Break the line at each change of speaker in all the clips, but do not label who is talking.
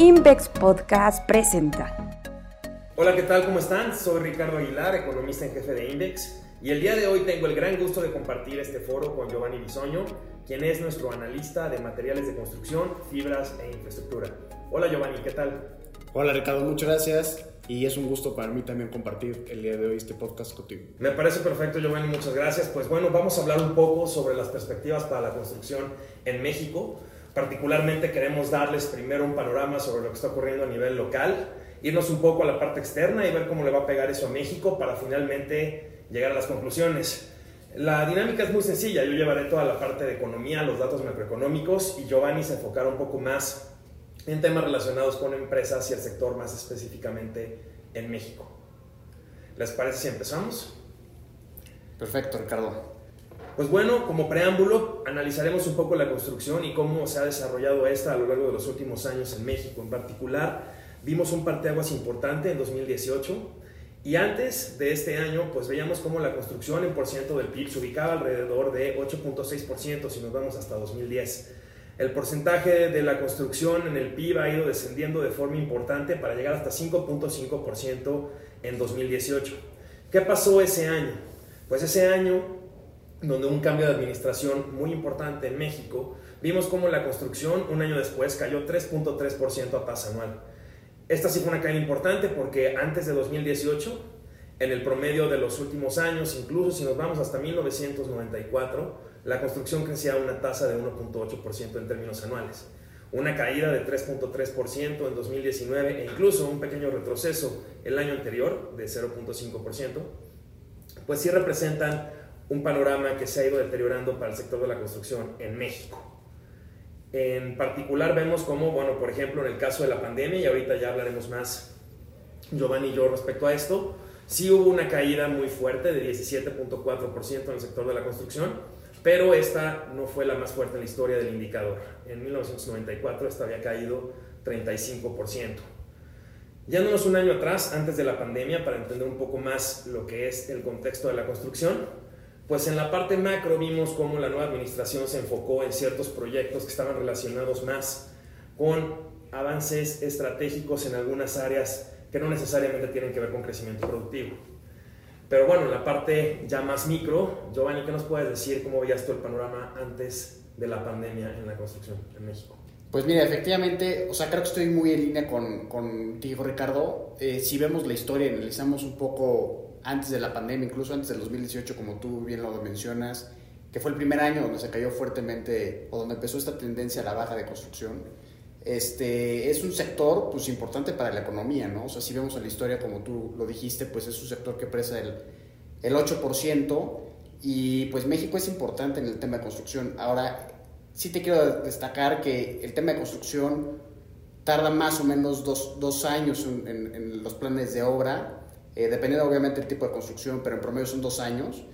Invex Podcast presenta.
Hola, ¿qué tal? ¿Cómo están? Soy Ricardo Aguilar, economista en jefe de Index, y el día de hoy tengo el gran gusto de compartir este foro con Giovanni Bisoño, quien es nuestro analista de materiales de construcción, fibras e infraestructura. Hola Giovanni, ¿qué tal?
Hola Ricardo, muchas gracias y es un gusto para mí también compartir el día de hoy este podcast contigo.
Me parece perfecto Giovanni, muchas gracias. Pues bueno, vamos a hablar un poco sobre las perspectivas para la construcción en México. Particularmente queremos darles primero un panorama sobre lo que está ocurriendo a nivel local, irnos un poco a la parte externa y ver cómo le va a pegar eso a México para finalmente llegar a las conclusiones. La dinámica es muy sencilla, yo llevaré toda la parte de economía, los datos macroeconómicos y Giovanni se enfocará un poco más en temas relacionados con empresas y el sector más específicamente en México. ¿Les parece si empezamos?
Perfecto, Ricardo.
Pues bueno, como preámbulo, analizaremos un poco la construcción y cómo se ha desarrollado esta a lo largo de los últimos años en México. En particular, vimos un parteaguas importante en 2018 y antes de este año, pues veíamos cómo la construcción en porcentaje del PIB se ubicaba alrededor de 8.6% si nos vamos hasta 2010. El porcentaje de la construcción en el PIB ha ido descendiendo de forma importante para llegar hasta 5.5% en 2018. ¿Qué pasó ese año? Pues ese año, donde un cambio de administración muy importante en México, vimos cómo la construcción un año después cayó 3.3% a tasa anual. Esta sí fue una caída importante porque antes de 2018, en el promedio de los últimos años, incluso si nos vamos hasta 1994, la construcción crecía a una tasa de 1.8% en términos anuales. Una caída de 3.3% en 2019 e incluso un pequeño retroceso el año anterior de 0.5%, pues sí representan un panorama que se ha ido deteriorando para el sector de la construcción en México. En particular vemos como, bueno, por ejemplo, en el caso de la pandemia, y ahorita ya hablaremos más Giovanni y yo respecto a esto, sí hubo una caída muy fuerte de 17.4% en el sector de la construcción, pero esta no fue la más fuerte en la historia del indicador. En 1994 esta había caído 35%. Yándonos un año atrás, antes de la pandemia, para entender un poco más lo que es el contexto de la construcción, pues en la parte macro vimos cómo la nueva administración se enfocó en ciertos proyectos que estaban relacionados más con avances estratégicos en algunas áreas que no necesariamente tienen que ver con crecimiento productivo. Pero bueno, en la parte ya más micro, Giovanni, ¿qué nos puedes decir? ¿Cómo veías tú el panorama antes de la pandemia en la construcción en México?
Pues mira, efectivamente, o sea, creo que estoy muy en línea con, contigo, Ricardo. Eh, si vemos la historia y analizamos un poco antes de la pandemia, incluso antes del 2018, como tú bien lo mencionas, que fue el primer año donde se cayó fuertemente o donde empezó esta tendencia a la baja de construcción, este, es un sector pues, importante para la economía, ¿no? O sea, si vemos en la historia, como tú lo dijiste, pues es un sector que presa el, el 8% y pues México es importante en el tema de construcción. Ahora, sí te quiero destacar que el tema de construcción tarda más o menos dos, dos años en, en, los planes de obra, eh, dependiendo obviamente del tipo de construcción, pero en promedio son dos años.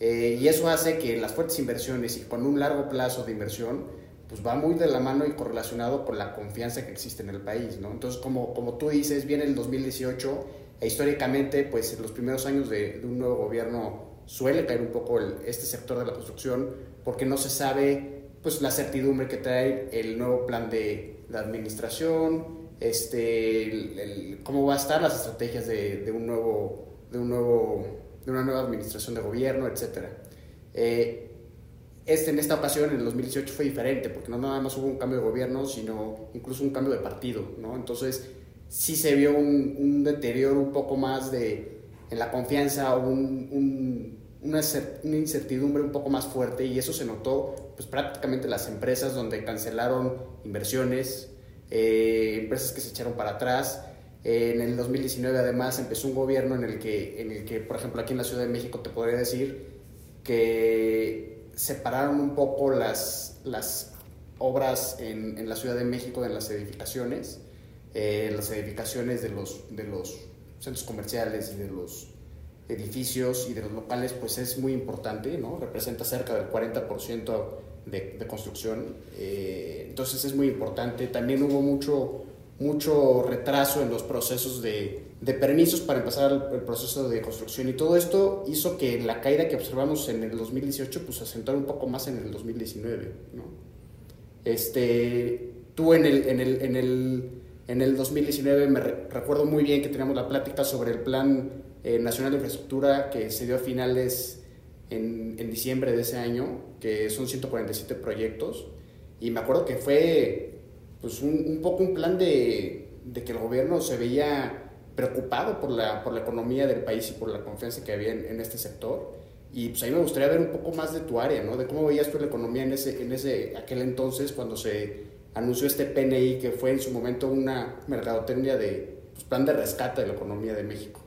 Eh, y eso hace que las fuertes inversiones y con un largo plazo de inversión, pues va muy de la mano y correlacionado con la confianza que existe en el país, ¿no? Entonces, como, como tú dices, viene el 2018 e históricamente, pues en los primeros años de, de un nuevo gobierno suele caer un poco el, este sector de la construcción porque no se sabe pues la certidumbre que trae el nuevo plan de la administración, este, el, el, cómo va a estar las estrategias de, de, un nuevo, de, un nuevo, de una nueva administración de gobierno, etc. Eh, este, en esta ocasión, en el 2018, fue diferente, porque no nada más hubo un cambio de gobierno, sino incluso un cambio de partido, ¿no? Entonces, sí se vio un, un deterioro un poco más de, en la confianza, un, un, una, una, incertidumbre un poco más fuerte, y eso se notó, pues prácticamente las empresas donde cancelaron inversiones, eh, empresas que se echaron para atrás. Eh, en el 2019, además, empezó un gobierno en el, que, en el que, por ejemplo, aquí en la Ciudad de México, te podría decir que separaron un poco las, las obras en, en, la Ciudad de México de las edificaciones, eh, las edificaciones de los, de los centros comerciales y de los edificios y de los locales, pues es muy importante, ¿no? Representa cerca del 40% de, de, construcción, eh, entonces es muy importante. También hubo mucho, mucho retraso en los procesos de, de permisos para empezar el, el, proceso de construcción y todo esto hizo que la caída que observamos en el 2018 pues acentuara un poco más en el 2019 ¿no? este tú en el, en el, en el En el 2019 me recuerdo muy bien que teníamos la plática sobre el Plan eh, Nacional de Infraestructura que se dio a finales en, en, diciembre de ese año, que son 147 proyectos. Y me acuerdo que fue pues, un, un poco un plan de, de, que el gobierno se veía preocupado por la, por la economía del país y por la confianza que había en, en este sector. Y pues ahí me gustaría ver un poco más de tu área, ¿no? De cómo veías tú la economía en ese, en ese aquel entonces cuando se anunció este PNI que fue en su momento una mercadotecnia de pues, plan de rescate de la economía de México.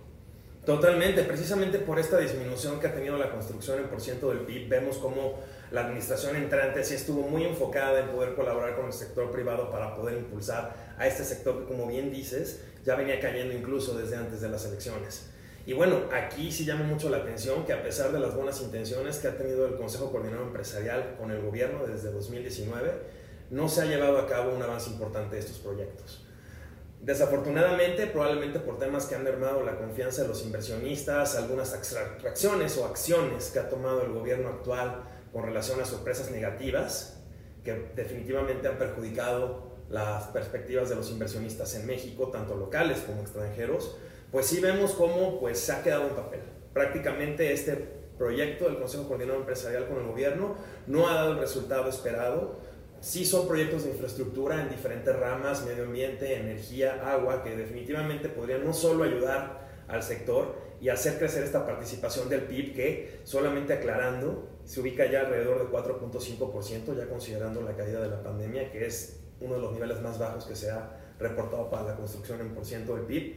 Totalmente, precisamente por esta disminución que ha tenido la construcción en por ciento del PIB, vemos cómo la administración entrante sí estuvo muy enfocada en poder colaborar con el sector privado para poder impulsar a este sector que, como bien dices, ya venía cayendo incluso desde antes de las elecciones. Y bueno, aquí sí llama mucho la atención que a pesar de las buenas intenciones que ha tenido el Consejo Coordinador Empresarial con el gobierno desde 2019, no se ha llevado a cabo un avance importante de estos proyectos. Desafortunadamente, probablemente por temas que han mermado la confianza de los inversionistas, algunas atracciones o acciones que ha tomado el gobierno actual con relación a sorpresas negativas, que definitivamente han perjudicado las perspectivas de los inversionistas en México, tanto locales como extranjeros, pues sí vemos cómo pues, se ha quedado en papel. Prácticamente este proyecto del Consejo Coordinador Empresarial con el gobierno no ha dado el resultado esperado sí son proyectos de infraestructura en diferentes ramas, medio ambiente, energía, agua, que definitivamente podrían no solo ayudar al sector y hacer crecer esta participación del PIB que, solamente aclarando, se ubica ya alrededor del 4.5%, ya considerando la caída de la pandemia, que es uno de los niveles más bajos que se ha reportado para la construcción en por ciento del PIB.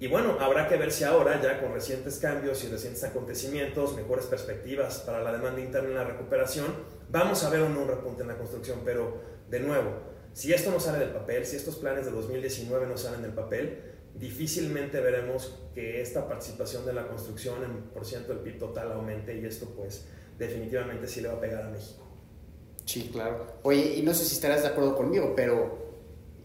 Y bueno, habrá que ver si ahora, ya con recientes cambios y recientes acontecimientos, mejores perspectivas para la demanda interna en la recuperación, vamos a ver un repunte en la construcción. Pero, de nuevo, si esto no sale del papel, si estos planes de 2019 no salen del papel, difícilmente veremos que esta participación de la construcción en por ciento del PIB total aumente y esto pues definitivamente sí le va a pegar a México.
Sí, claro. Oye, y no sé si estarás de acuerdo conmigo, pero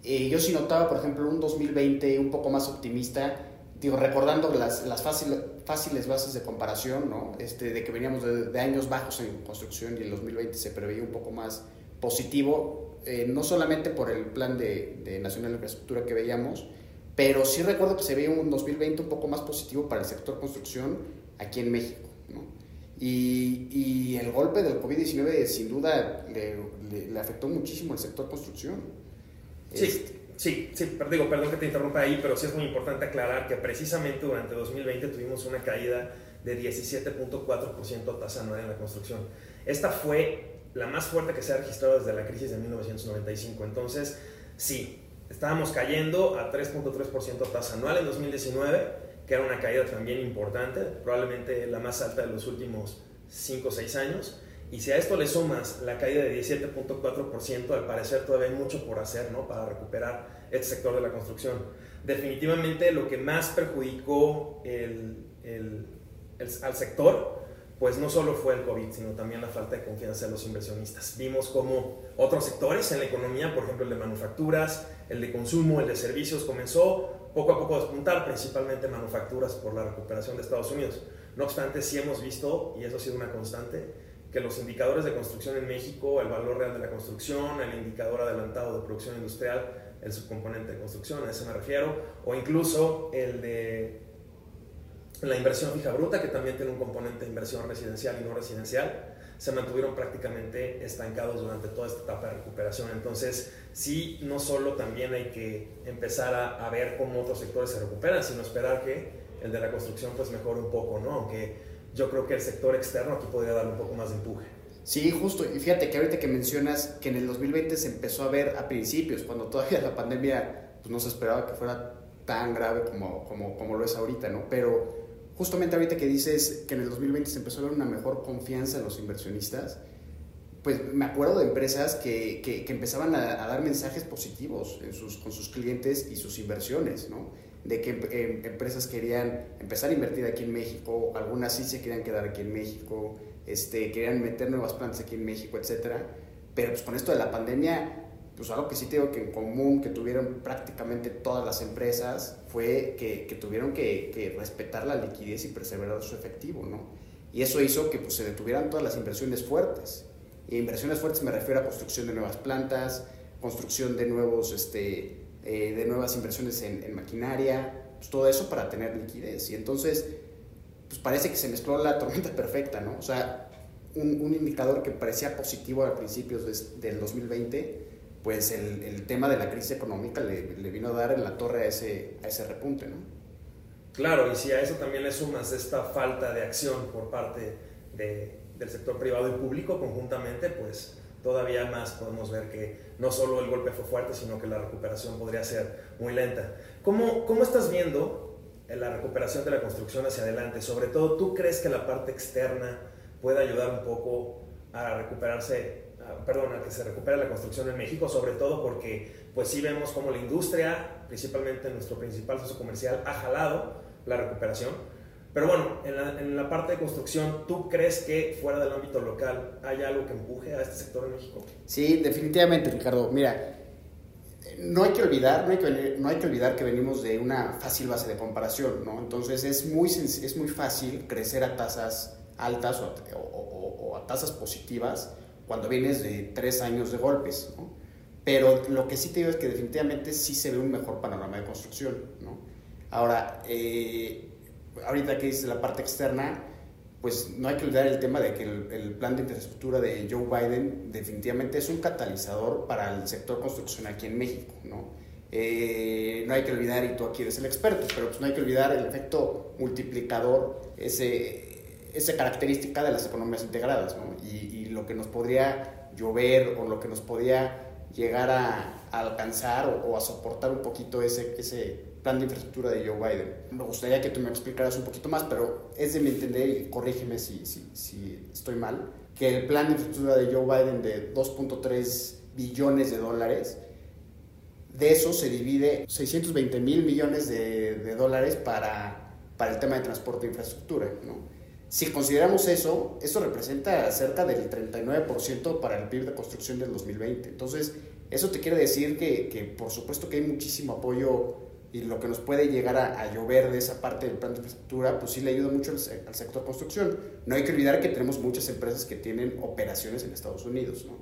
eh, yo sí notaba, por ejemplo, un 2020 un poco más optimista, digo, recordando las, las fáciles bases de comparación, ¿no? Este, de que veníamos de, años bajos en construcción y el 2020 se preveía un poco más positivo, eh, no solamente por el plan de, de Nacional de Infraestructura que veíamos, pero sí recuerdo que se veía un 2020 un poco más positivo para el sector construcción aquí en México. ¿no? Y, y, el golpe del COVID-19 sin duda le, le, le afectó muchísimo al sector construcción.
Sí, este. Sí, sí, pero digo, perdón que te interrumpa ahí, pero sí es muy importante aclarar que precisamente durante 2020 tuvimos una caída de 17.4% tasa anual en la construcción. Esta fue la más fuerte que se ha registrado desde la crisis de 1995. Entonces, sí, estábamos cayendo a 3.3% tasa anual en 2019, que era una caída también importante, probablemente la más alta de los últimos 5 o 6 años. Y si a esto le sumas la caída de 17.4%, al parecer todavía hay mucho por hacer ¿no? para recuperar este sector de la construcción. Definitivamente lo que más perjudicó el, el, al sector, pues no solo fue el COVID, sino también la falta de confianza de los inversionistas. Vimos como otros sectores en la economía, por ejemplo el de manufacturas, el de consumo, el de servicios, comenzó poco a poco a despuntar, principalmente manufacturas por la recuperación de Estados Unidos. No obstante, sí hemos visto, y eso ha sido una constante, que los indicadores de construcción en México, el valor real de la construcción, el indicador adelantado de producción industrial, el subcomponente de construcción, a eso me refiero, o incluso el de la inversión fija bruta, que también tiene un componente de inversión residencial y no residencial, se mantuvieron prácticamente estancados durante toda esta etapa de recuperación. Entonces, sí, no solo también hay que empezar a, a ver cómo otros sectores se recuperan, sino esperar que el de la construcción pues mejore un poco, ¿no? Aunque yo creo que el sector externo aquí podría dar un poco más de empuje.
Sí, justo. Y fíjate que ahorita que mencionas que en el 2020 se empezó a ver a principios, cuando todavía la pandemia pues, no se esperaba que fuera tan grave como, como, como lo es ahorita, ¿no? Pero justamente ahorita que dices que en el 2020 se empezó a ver una mejor confianza en los inversionistas, pues me acuerdo de empresas que, que, que empezaban a, a, dar mensajes positivos en sus, con sus clientes y sus inversiones, ¿no? De que eh, empresas querían empezar a invertir aquí en México, algunas sí se querían quedar aquí en México, este, querían meter nuevas plantas aquí en México, etc. Pero pues con esto de la pandemia, pues algo que sí tengo que en común que tuvieron prácticamente todas las empresas fue que, tuvieron que, que, respetar la liquidez y perseverar su efectivo, ¿no? Y eso hizo que pues, se detuvieran todas las inversiones fuertes. Y inversiones fuertes me refiero a construcción de nuevas plantas, construcción de nuevos este, eh, de nuevas inversiones en, maquinaria, pues todo eso para tener liquidez. Y entonces, pues parece que se mezcló la tormenta perfecta, ¿no? O sea, un, un indicador que parecía positivo a principios del 2020, pues el, tema de la crisis económica le, vino a dar en la torre a ese, ese repunte, ¿no?
Claro, y si a eso también le sumas esta falta de acción por parte de, del sector privado y público conjuntamente, pues todavía más podemos ver que no solo el golpe fue fuerte, sino que la recuperación podría ser muy lenta. ¿Cómo, cómo estás viendo la recuperación de la construcción hacia adelante? Sobre todo, ¿tú crees que la parte externa puede ayudar un poco a recuperarse, perdón, a que se recupere la construcción en México? Sobre todo porque pues sí vemos como la industria, principalmente nuestro principal socio comercial, ha jalado la recuperación. Pero bueno, en la, en la, parte de construcción, ¿tú crees que fuera del ámbito local hay algo que empuje a este sector en México?
Sí, definitivamente, Ricardo. Mira, no hay que olvidar, no hay que, no hay que olvidar que venimos de una fácil base de comparación, ¿no? Entonces es muy, es muy fácil crecer a tasas altas o, o, o a tasas positivas cuando vienes de tres años de golpes, ¿no? Pero lo que sí te digo es que definitivamente sí se ve un mejor panorama de construcción, ¿no? Ahora, eh, ahorita que dice la parte externa, pues no hay que olvidar el tema de que el, plan de infraestructura de Joe Biden definitivamente es un catalizador para el sector construcción aquí en México, ¿no? Eh, no hay que olvidar, y tú aquí eres el experto, pero pues no hay que olvidar el efecto multiplicador, ese, esa característica de las economías integradas, ¿no? Y, lo que nos podría llover o lo que nos podría llegar a, alcanzar o, a soportar un poquito ese, ese plan de infraestructura de Joe Biden. Me gustaría que tú me explicaras un poquito más, pero es de mi entender, y corrígeme si, si, si estoy mal, que el plan de infraestructura de Joe Biden de 2.3 billones de dólares, de eso se divide 620 mil millones de, de, dólares para, para el tema de transporte e infraestructura. ¿no? Si consideramos eso, eso representa cerca del 39% para el PIB de construcción del 2020. Entonces, eso te quiere decir que, que por supuesto que hay muchísimo apoyo y lo que nos puede llegar a, llover de esa parte del plan de infraestructura, pues sí le ayuda mucho al, sector construcción. No hay que olvidar que tenemos muchas empresas que tienen operaciones en Estados Unidos, ¿no?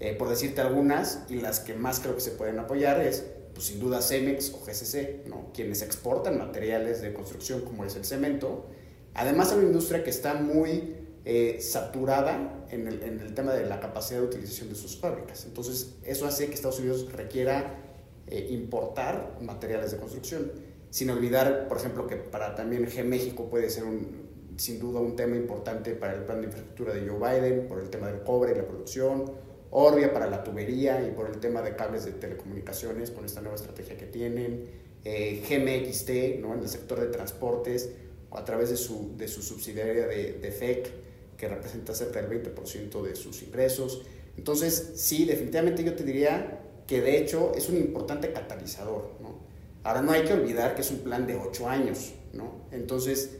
Eh, por decirte algunas, y las que más creo que se pueden apoyar es, pues sin duda, Cemex o GCC, ¿no? Quienes exportan materiales de construcción como es el cemento. Además, es una industria que está muy eh, saturada en el, en el tema de la capacidad de utilización de sus fábricas. Entonces, eso hace que Estados Unidos requiera eh, importar materiales de construcción. Sin olvidar, por ejemplo, que para también G México puede ser un, sin duda un tema importante para el plan de infraestructura de Joe Biden, por el tema del cobre y la producción, Orbia para la tubería y por el tema de cables de telecomunicaciones con esta nueva estrategia que tienen, eh, GMXT ¿no? en el sector de transportes a través de su, de su subsidiaria de, de FEC que representa cerca del 20% de sus ingresos. Entonces, sí, definitivamente yo te diría que de hecho es un importante catalizador. ¿no? Ahora no hay que olvidar que es un plan de ocho años. ¿no? Entonces,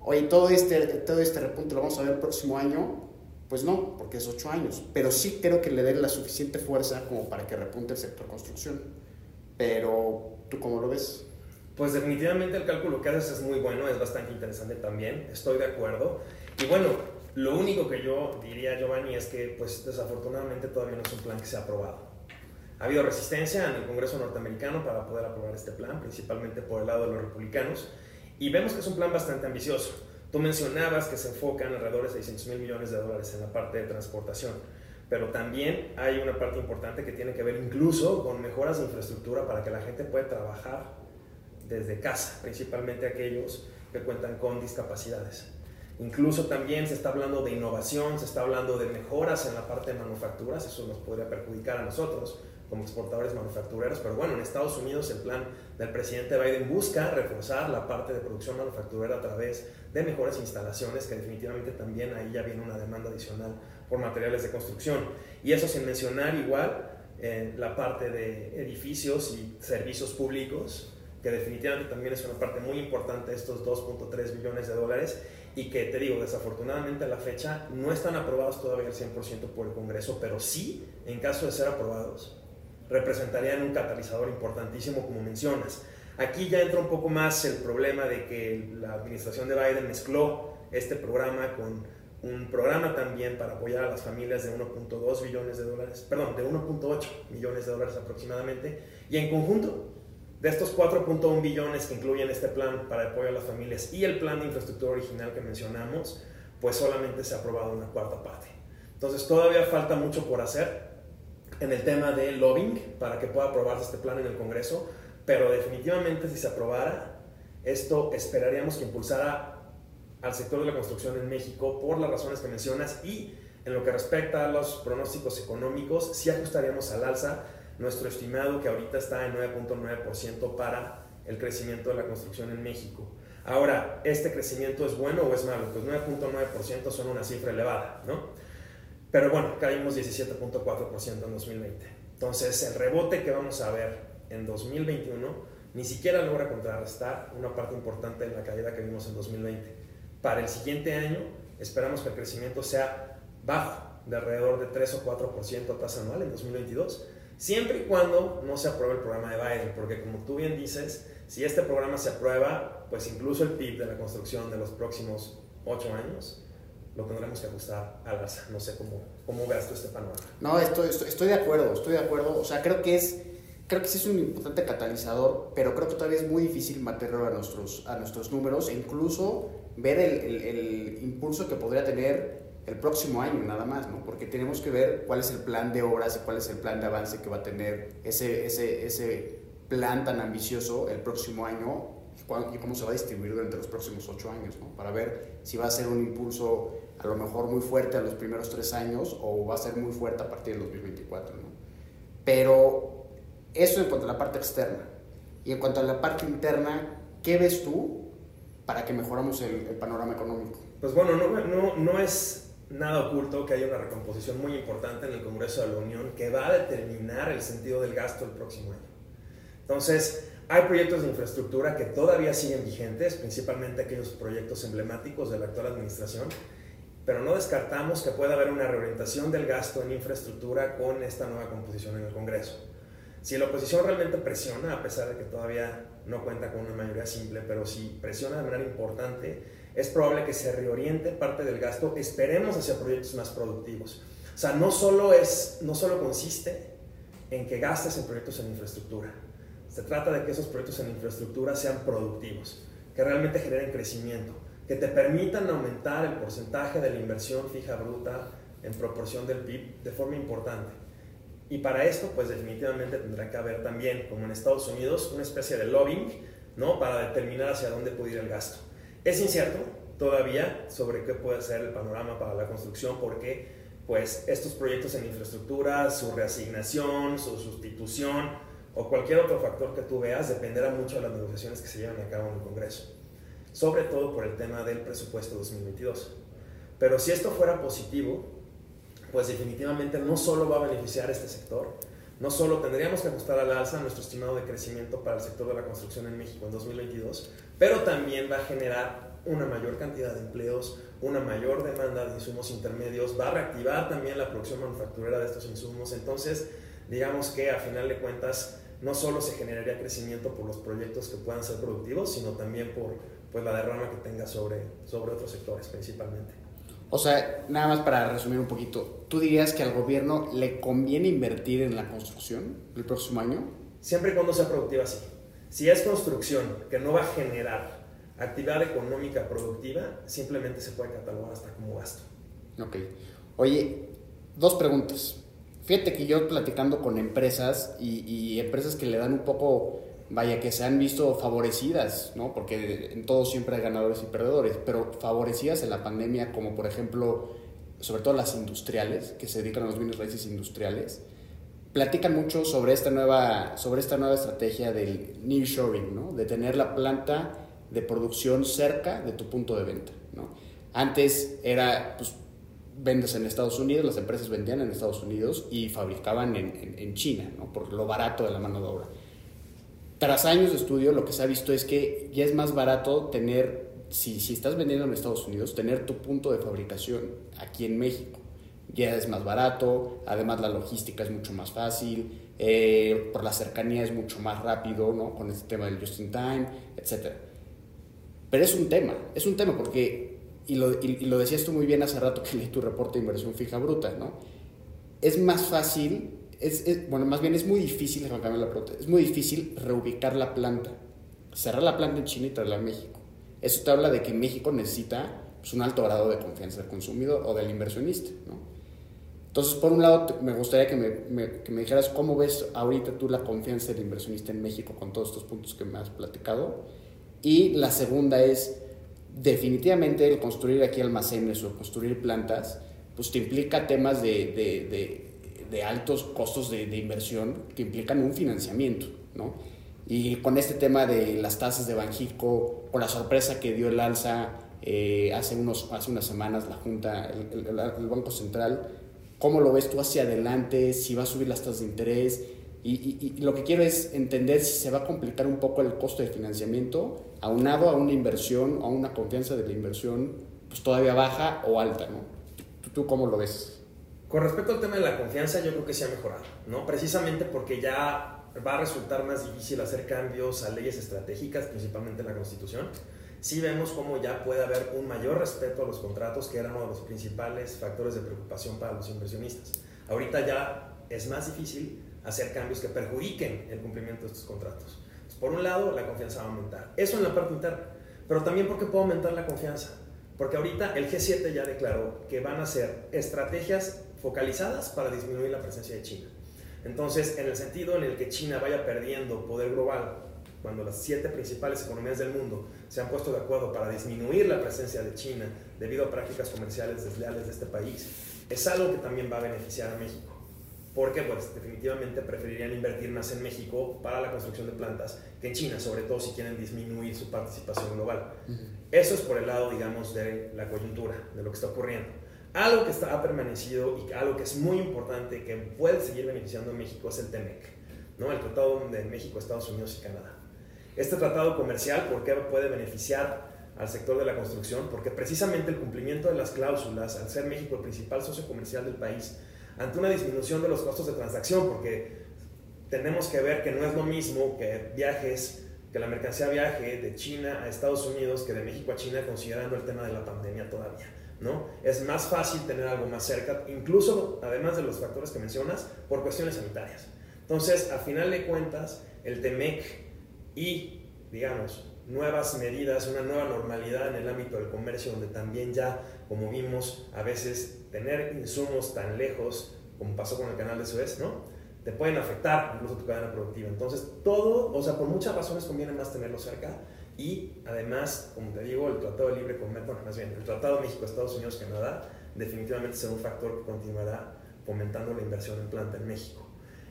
oye, todo este, todo este repunte lo vamos a ver el próximo año. Pues no, porque es ocho años. Pero sí creo que le dé la suficiente fuerza como para que repunte el sector construcción. Pero, ¿tú cómo lo ves?
Pues definitivamente el cálculo que haces es muy bueno, es bastante interesante también, estoy de acuerdo. Y bueno, lo único que yo diría, Giovanni, es que pues desafortunadamente todavía no es un plan que se ha aprobado. Ha habido resistencia en el Congreso norteamericano para poder aprobar este plan, principalmente por el lado de los republicanos, y vemos que es un plan bastante ambicioso. Tú mencionabas que se enfocan alrededor de 600 mil millones de dólares en la parte de transportación, pero también hay una parte importante que tiene que ver incluso con mejoras de infraestructura para que la gente pueda trabajar desde casa, principalmente aquellos que cuentan con discapacidades. Incluso también se está hablando de innovación, se está hablando de mejoras en la parte de manufacturas, eso nos podría perjudicar a nosotros, como exportadores manufactureros, pero bueno, en Estados Unidos el plan del presidente Biden busca reforzar la parte de producción manufacturera a través de mejores instalaciones, que definitivamente también ahí ya viene una demanda adicional por materiales de construcción. Y eso sin mencionar igual eh, la parte de edificios y servicios públicos, que definitivamente también es una parte muy importante de estos 2.3 billones de dólares y que te digo, desafortunadamente a la fecha no están aprobados todavía al 100% por el Congreso, pero sí, en caso de ser aprobados, representarían un catalizador importantísimo, como mencionas. Aquí ya entra un poco más el problema de que la administración de Biden mezcló este programa con un programa también para apoyar a las familias de 1.2 billones de dólares, perdón, de 1.8 millones de dólares aproximadamente, y en conjunto de estos 4.1 billones que incluyen este plan para apoyo a las familias y el plan de infraestructura original que mencionamos, pues solamente se ha aprobado una cuarta parte. Entonces todavía falta mucho por hacer en el tema de lobbying para que pueda aprobarse este plan en el Congreso, pero definitivamente si se aprobara, esto esperaríamos que impulsara al sector de la construcción en México por las razones que mencionas y en lo que respecta a los pronósticos económicos, sí ajustaríamos al alza nuestro estimado que ahorita está en 9.9% para el crecimiento de la construcción en México. Ahora, ¿este crecimiento es bueno o es malo? Pues 9.9% son una cifra elevada, ¿no? Pero bueno, caímos 17.4% en 2020. Entonces, el rebote que vamos a ver en 2021 ni siquiera logra contrarrestar una parte importante de la caída que vimos en 2020. Para el siguiente año, esperamos que el crecimiento sea bajo, de alrededor de 3 o 4% tasa anual en 2022 siempre y cuando no se apruebe el programa de Biden, porque como tú bien dices, si este programa se aprueba, pues incluso el PIB de la construcción de los próximos ocho años lo tendremos que ajustar al alza. No sé cómo, cómo veas tú este panorama.
No, estoy, estoy, de acuerdo, estoy de acuerdo. O sea, creo que es creo que sí es un importante catalizador, pero creo que todavía es muy difícil mantenerlo a nuestros, a nuestros números e incluso ver el, el, el impulso que podría tener el próximo año nada más, ¿no? Porque tenemos que ver cuál es el plan de obras y cuál es el plan de avance que va a tener ese, ese, ese plan tan ambicioso el próximo año y cómo se va a distribuir durante los próximos ocho años, ¿no? Para ver si va a ser un impulso a lo mejor muy fuerte a los primeros tres años o va a ser muy fuerte a partir del 2024, ¿no? Pero eso en cuanto a la parte externa. Y en cuanto a la parte interna, ¿qué ves tú para que mejoramos el, el panorama económico?
Pues bueno, no, no, no es nada oculto que hay una recomposición muy importante en el Congreso de la Unión que va a determinar el sentido del gasto el próximo año. Entonces, hay proyectos de infraestructura que todavía siguen vigentes, principalmente aquellos proyectos emblemáticos de la actual administración, pero no descartamos que pueda haber una reorientación del gasto en infraestructura con esta nueva composición en el Congreso. Si la oposición realmente presiona, a pesar de que todavía no cuenta con una mayoría simple, pero si presiona de manera importante, es probable que se reoriente parte del gasto, esperemos hacia proyectos más productivos. O sea, no solo, es, no solo consiste en que gastes en proyectos en infraestructura, se trata de que esos proyectos en infraestructura sean productivos, que realmente generen crecimiento, que te permitan aumentar el porcentaje de la inversión fija bruta en proporción del PIB de forma importante. Y para esto, pues definitivamente tendrá que haber también, como en Estados Unidos, una especie de lobbying, ¿no? Para determinar hacia dónde puede ir el gasto. Es incierto todavía sobre qué puede ser el panorama para la construcción porque pues estos proyectos en infraestructura, su reasignación, su sustitución o cualquier otro factor que tú veas dependerá mucho de las negociaciones que se llevan a cabo en el Congreso, sobre todo por el tema del presupuesto 2022. Pero si esto fuera positivo, pues definitivamente no solo va a beneficiar a este sector, no solo tendríamos que ajustar al alza nuestro estimado de crecimiento para el sector de la construcción en México en 2022, pero también va a generar una mayor cantidad de empleos, una mayor demanda de insumos intermedios, va a reactivar también la producción manufacturera de estos insumos. Entonces, digamos que a final de cuentas, no solo se generaría crecimiento por los proyectos que puedan ser productivos, sino también por pues, la derrama que tenga sobre, sobre otros sectores principalmente.
O sea, nada más para resumir un poquito, ¿tú dirías que al gobierno le conviene invertir en la construcción el próximo año?
Siempre y cuando sea productiva, sí. Si es construcción que no va a generar actividad económica productiva, simplemente se puede catalogar hasta como gasto.
Ok. Oye, dos preguntas. Fíjate que yo platicando con empresas y, y empresas que le dan un poco vaya, que se han visto favorecidas, ¿no? Porque en todo siempre hay ganadores y perdedores, pero favorecidas en la pandemia, como por ejemplo, sobre todo las industriales, que se dedican a los bienes raíces industriales, platican mucho sobre esta nueva, sobre esta nueva estrategia del nearshoring, ¿no? De tener la planta de producción cerca de tu punto de venta, ¿no? Antes era, pues, vendes en Estados Unidos, las empresas vendían en Estados Unidos y fabricaban en, en, en China, ¿no? Por lo barato de la mano de obra tras años de estudio, lo que se ha visto es que ya es más barato tener, si, si estás vendiendo en Estados Unidos, tener tu punto de fabricación aquí en México. Ya es más barato, además la logística es mucho más fácil, eh, por la cercanía es mucho más rápido, ¿no? Con este tema del just in time, etc. Pero es un tema, es un tema porque y lo, y, lo decías tú muy bien hace rato que leí tu reporte de inversión fija bruta, ¿no? Es más fácil, es, bueno, más bien es muy difícil, la pregunta, es muy difícil reubicar la planta, cerrar la planta en China y traerla a México. Eso te habla de que México necesita pues, un alto grado de confianza del consumidor o del inversionista, ¿no? Entonces, por un lado, me gustaría que me, que me, dijeras cómo ves ahorita tú la confianza del inversionista en México con todos estos puntos que me has platicado. Y la segunda es, definitivamente el construir aquí almacenes o construir plantas, pues te implica temas de, de, altos costos de, inversión que implican un financiamiento, ¿no? Y con este tema de las tasas de Banjico, con la sorpresa que dio el alza eh, hace, unos, hace unas semanas la Junta, el, el, Banco Central, ¿cómo lo ves tú hacia adelante? Si va a subir las tasas de interés, y, lo que quiero es entender si se va a complicar un poco el costo de financiamiento, aunado a una inversión, a una confianza de la inversión, pues todavía baja o alta, ¿no? ¿Tú, cómo lo ves?
Con respecto al tema de la confianza, yo creo que se ha mejorado, ¿no? Precisamente porque ya va a resultar más difícil hacer cambios a leyes estratégicas, principalmente en la Constitución. Sí vemos cómo ya puede haber un mayor respeto a los contratos, que eran uno de los principales factores de preocupación para los inversionistas. Ahorita ya es más difícil hacer cambios que perjudiquen el cumplimiento de estos contratos. por un lado, la confianza va a aumentar. Eso en la parte interna. Pero también porque puede aumentar la confianza. Porque ahorita el G7 ya declaró que van a hacer estrategias focalizadas para disminuir la presencia de China. Entonces, en el sentido en el que China vaya perdiendo poder global, cuando las siete principales economías del mundo se han puesto de acuerdo para disminuir la presencia de China debido a prácticas comerciales desleales de este país, es algo que también va a beneficiar a México porque pues definitivamente preferirían invertir más en México para la construcción de plantas que en China, sobre todo si quieren disminuir su participación global. Eso es por el lado, digamos, de la coyuntura, de lo que está ocurriendo. Algo que está, ha permanecido y algo que es muy importante, que puede seguir beneficiando a México, es el TEMEC, ¿no? el Tratado de México, Estados Unidos y Canadá. Este tratado comercial, ¿por qué puede beneficiar al sector de la construcción? Porque precisamente el cumplimiento de las cláusulas, al ser México el principal socio comercial del país, ante una disminución de los costos de transacción, porque tenemos que ver que no es lo mismo que viajes, que la mercancía viaje de China a Estados Unidos que de México a China, considerando el tema de la pandemia todavía. ¿no? Es más fácil tener algo más cerca, incluso además de los factores que mencionas, por cuestiones sanitarias. Entonces, a final de cuentas, el TEMEC y, digamos, nuevas medidas, una nueva normalidad en el ámbito del comercio, donde también ya, como vimos, a veces tener insumos tan lejos, como pasó con el canal de Suez, ¿no? Te pueden afectar incluso tu cadena productiva. Entonces, todo, o sea, por muchas razones conviene más tenerlo cerca. Y además, como te digo, el Tratado de Libre Comercio, bueno, más bien, el Tratado México, Estados Unidos, Canadá, definitivamente será un factor que continuará fomentando la inversión en planta en México.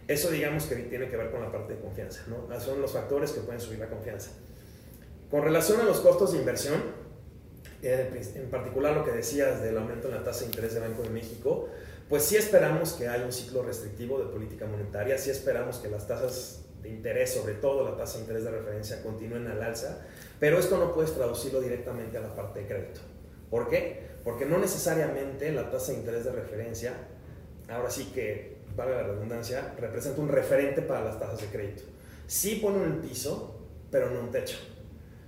Eso digamos que tiene que ver con la parte de confianza, ¿no? Son los factores que pueden subir la confianza. Con relación a los costos de inversión, en particular lo que decías del aumento en la tasa de interés de Banco de México, pues sí esperamos que haya un ciclo restrictivo de política monetaria, sí esperamos que las tasas de interés, sobre todo la tasa de interés de referencia, continúen al alza, pero esto no puedes traducirlo directamente a la parte de crédito. ¿Por qué? Porque no necesariamente la tasa de interés de referencia, ahora sí que, valga la redundancia, representa un referente para las tasas de crédito. Sí pone un piso, pero no un techo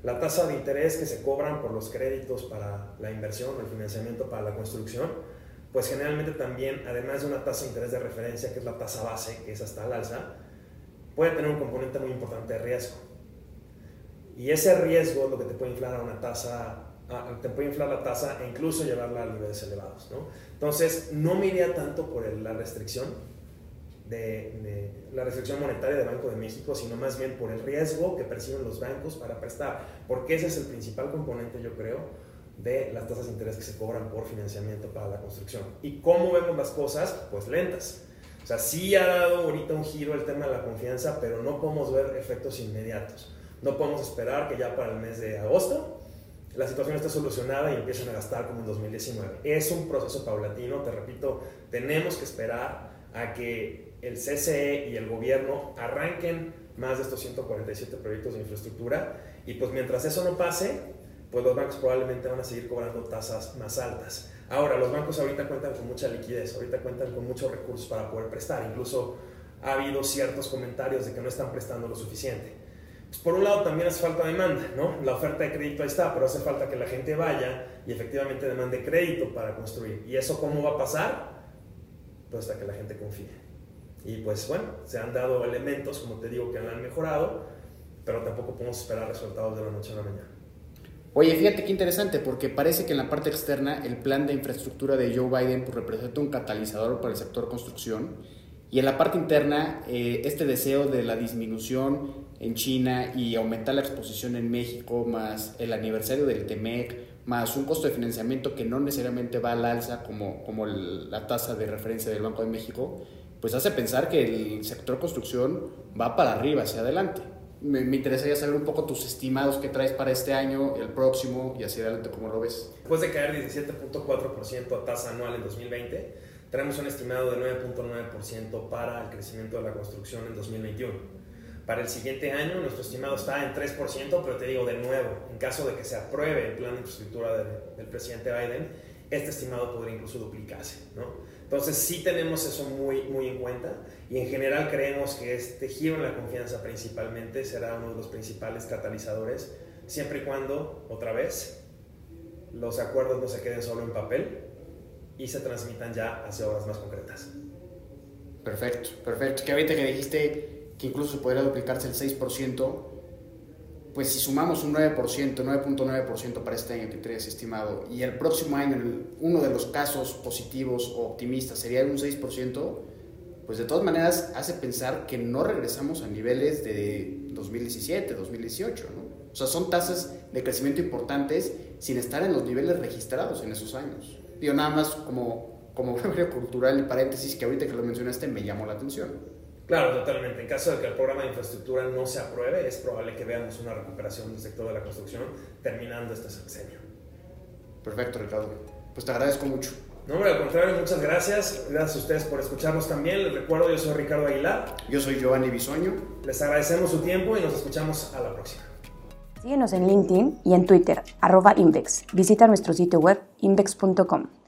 la tasa de interés que se cobran por los créditos para la inversión, el financiamiento para la construcción, pues generalmente también, además de una tasa de interés de referencia, que es la tasa base, que es hasta el alza, puede tener un componente muy importante de riesgo. Y ese riesgo es lo que te puede inflar a una tasa, te puede inflar la tasa e incluso llevarla a niveles elevados. ¿no? Entonces, no me iría tanto por la restricción, de, la restricción monetaria del Banco de México, sino más bien por el riesgo que perciben los bancos para prestar, porque ese es el principal componente, yo creo, de las tasas de interés que se cobran por financiamiento para la construcción. ¿Y cómo vemos las cosas? Pues lentas. O sea, sí ha dado ahorita un giro el tema de la confianza, pero no podemos ver efectos inmediatos. No podemos esperar que ya para el mes de agosto la situación esté solucionada y empiecen a gastar como en 2019. Es un proceso paulatino, te repito, tenemos que esperar a que el CCE y el gobierno arranquen más de estos 147 proyectos de infraestructura y pues mientras eso no pase, pues los bancos probablemente van a seguir cobrando tasas más altas. Ahora, los bancos ahorita cuentan con mucha liquidez, ahorita cuentan con muchos recursos para poder prestar, incluso ha habido ciertos comentarios de que no están prestando lo suficiente. pues, por un lado también hace falta demanda, ¿no? La oferta de crédito ahí está, pero hace falta que la gente vaya y efectivamente demande crédito para construir. ¿Y eso cómo va a pasar? Pues hasta que la gente confíe. Y pues bueno, se han dado elementos, como te digo, que han mejorado, pero tampoco podemos esperar resultados de la noche a la mañana.
Oye, fíjate qué interesante, porque parece que en la parte externa el plan de infraestructura de Joe Biden pues, representa un catalizador para el sector construcción y en la parte interna eh, este deseo de la disminución en China y aumentar la exposición en México, más el aniversario del TEMEC, más un costo de financiamiento que no necesariamente va al alza como, como la tasa de referencia del Banco de México, pues hace pensar que el sector construcción va para arriba, hacia adelante me, interesaría saber un poco tus estimados que traes para este año, el próximo y hacia adelante, ¿cómo lo ves?
Después de caer 17.4% a tasa anual en 2020, tenemos un estimado de 9.9% para el crecimiento de la construcción en 2021. Para el siguiente año nuestro estimado está en 3%, pero te digo de nuevo, en caso de que se apruebe el plan de infraestructura del presidente Biden, este estimado podría incluso duplicarse. ¿no? Entonces sí tenemos eso muy, muy en cuenta y en general creemos que este giro en la confianza principalmente será uno de los principales catalizadores, siempre y cuando, otra vez, los acuerdos no se queden solo en papel y se transmitan ya hacia obras más concretas.
Perfecto, perfecto. Que ahorita que dijiste que incluso podría duplicarse el 6%, pues si sumamos un 9%, 9.9% para este año que traes estimado, y el próximo año uno de los casos positivos o optimistas sería un 6%, pues de todas maneras hace pensar que no regresamos a niveles de 2017, 2018, ¿no? O sea, son tasas de crecimiento importantes sin estar en los niveles registrados en esos años. Digo, nada más como, como cultural y paréntesis que ahorita que lo mencionaste me llamó la atención.
Claro, totalmente. En caso de que el programa de infraestructura no se apruebe, es probable que veamos una recuperación del sector de la construcción terminando este sexenio.
Perfecto, Ricardo. Pues te agradezco mucho.
No, hombre, al contrario, muchas gracias. Gracias a ustedes por escucharnos también. Les recuerdo, yo soy Ricardo Aguilar.
Yo soy Giovanni Bisoño.
Les agradecemos su tiempo y nos escuchamos a la próxima.
Síguenos en LinkedIn y en Twitter, arroba Invex. Visita nuestro sitio web invex.com.